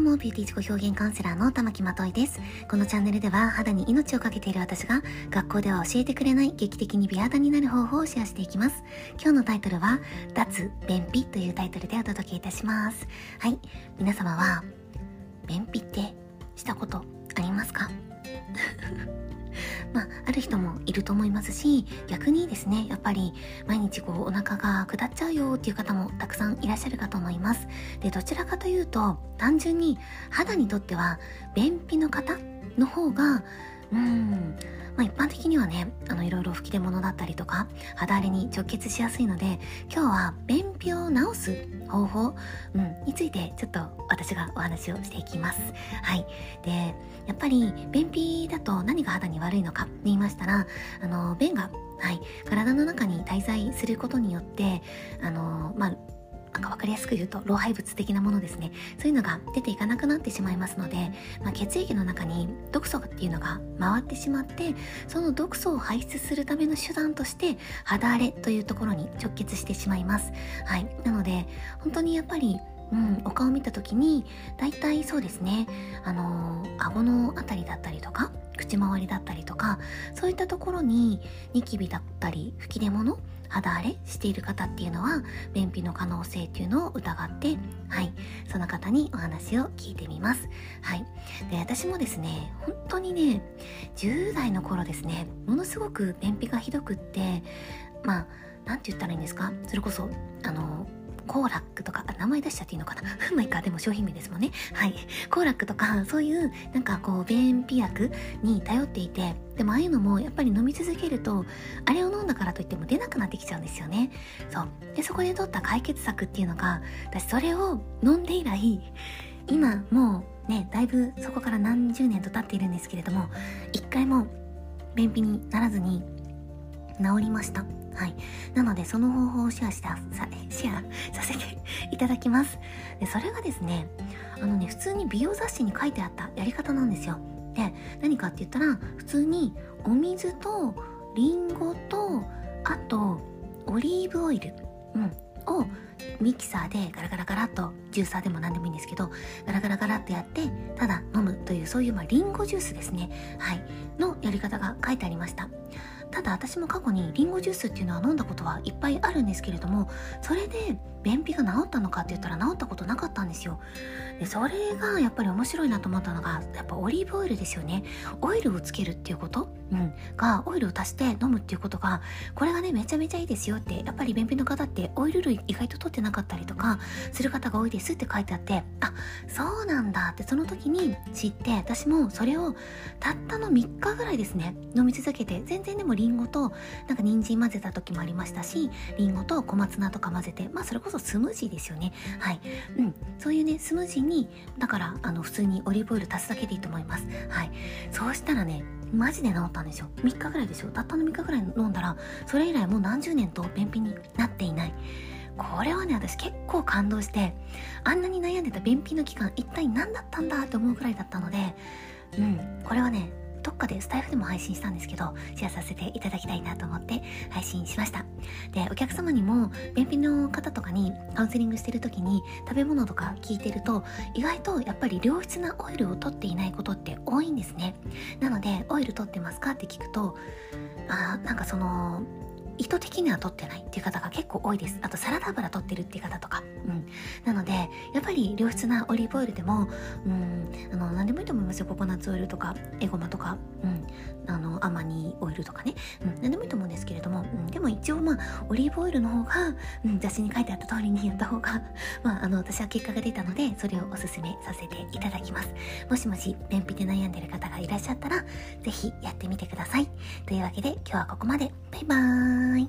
うも、ビューティー自己表現カウンセラーの玉木まといです。このチャンネルでは、肌に命をかけている私が、学校では教えてくれない劇的に美肌になる方法をシェアしていきます。今日のタイトルは、脱便秘というタイトルでお届けいたします。はい。皆様は、便秘ってしたことありますか？まあ、ある人もいると思いますし逆にですねやっぱり毎日こうお腹が下っちゃうよっていう方もたくさんいらっしゃるかと思います。でどちらかというと単純に肌にとっては便秘の方の方がうんまあ、一般的にはねあのいろいろ吹き出物だったりとか肌荒れに直結しやすいので今日は便病を治す方法、うん、についてちょっと私がお話をしていきます。はい。でやっぱり便秘だと何が肌に悪いのかって言いましたらあの便がはい、体の中に滞在することによってあの、まあ、か分かりやすく言うと老廃物的なものですね。そういうのが出ていかなくなってしまいますので、まあ、血液の中に毒素っていうのが回ってしまってその毒素を排出するための手段として肌荒れというところに直結してしまいます。はい。なので本当にやっぱりうん、お顔を見た時に大体そうですね。あのー、顎のあたりだったりとか口周りだったりとかそういったところにニキビだったり吹き出物肌荒れしている方っていうのは便秘の可能性っていうのを疑ってはい。その方にお話を聞いてみます。はい。で私もですね本当にね10代の頃ですねものすごく便秘がひどくってまあ何て言ったらいいんですか？それこそあのコーラックとか、名前出しちゃっていいのかな？まあいいか、でも商品名ですもんね。はい。コーラックとか、そういう、なんかこう、便秘薬に頼っていて、でもああいうのもやっぱり飲み続けると、あれを飲んだからといっても出なくなってきちゃうんですよね。そう。で、そこで取った解決策っていうのが、私それを飲んで以来、今もうね、だいぶそこから何十年と経っているんですけれども、一回も便秘にならずに治りました。はい。なので、その方法をシェアしたさ、シェアさせていただきます。で、それがですね、あのね、普通に美容雑誌に書いてあったやり方なんですよ。で、何かって言ったら、普通にお水とリンゴと、あと、オリーブオイル、うん、をミキサーでガラガラガラっとジューサーでも何でもいいんですけどガラガラガラってやってただ飲むというそういうまあリンゴジュースですねはいのやり方が書いてありましたただ私も過去にリンゴジュースっていうのは飲んだことはいっぱいあるんですけれどもそれで便秘が治ったのかって言ったら治ったことなかったんですよ。でそれがやっぱり面白いなと思ったのがやっぱオリーブオイルですよね。オイルをつけるっていうこと、うん、がオイルを足して飲むっていうことがこれがねめちゃめちゃいいですよってやっぱり便秘の方ってオイル類意外と取ってなかったりとかする方が多いですって書いてあってあそうなんだってその時に知って私もそれをたったの3日ぐらいですね飲み続けて全然でもリンゴとなんか人参混ぜた時もありましたしリンゴと小松菜とか混ぜてまあそれこそスムージーですよね。はい。うん。そういうねスムージーにだからあの普通にオリーブオイル足すだけでいいと思います。はい。そうしたらねマジで治ったんですよ。3日ぐらいですよたったの3日ぐらい飲んだらそれ以来もう何十年と便秘になっていない。これはね私結構感動してあんなに悩んでた便秘の期間一体何だったんだって思うくらいだったのでうん。これはねどっかでスタイフでも配信したんですけど、シェアさせていただきたいなと思って配信しました。で、お客様にも、便秘の方とかにカウンセリングしてる時に食べ物とか聞いてると、意外とやっぱり良質なオイルを取っていないことって多いんですね。なので、オイル取ってますかって聞くと、あなんかその、意図的には取ってないっていう方が結構多いです。あとサラダ油取ってるっていう方とか。うん。なので、やっぱり良質なオリーブオイルでも、うん、あの、何でもいいと思いますよ。ココナッツオイルとか、エゴマとか、うん。あの、アマニオイルとかね。うん。何でもいいと思うんですけれども、うん。でも一応まあ、オリーブオイルの方が、うん、雑誌に書いてあった通りにやった方が、まあ、あの、私は結果が出たので、それをおすすめさせていただきます。もしもし、便秘で悩んでる方がいらっしゃったら、ぜひやってみてください。というわけで、今日はここまで。バイバーイ。い。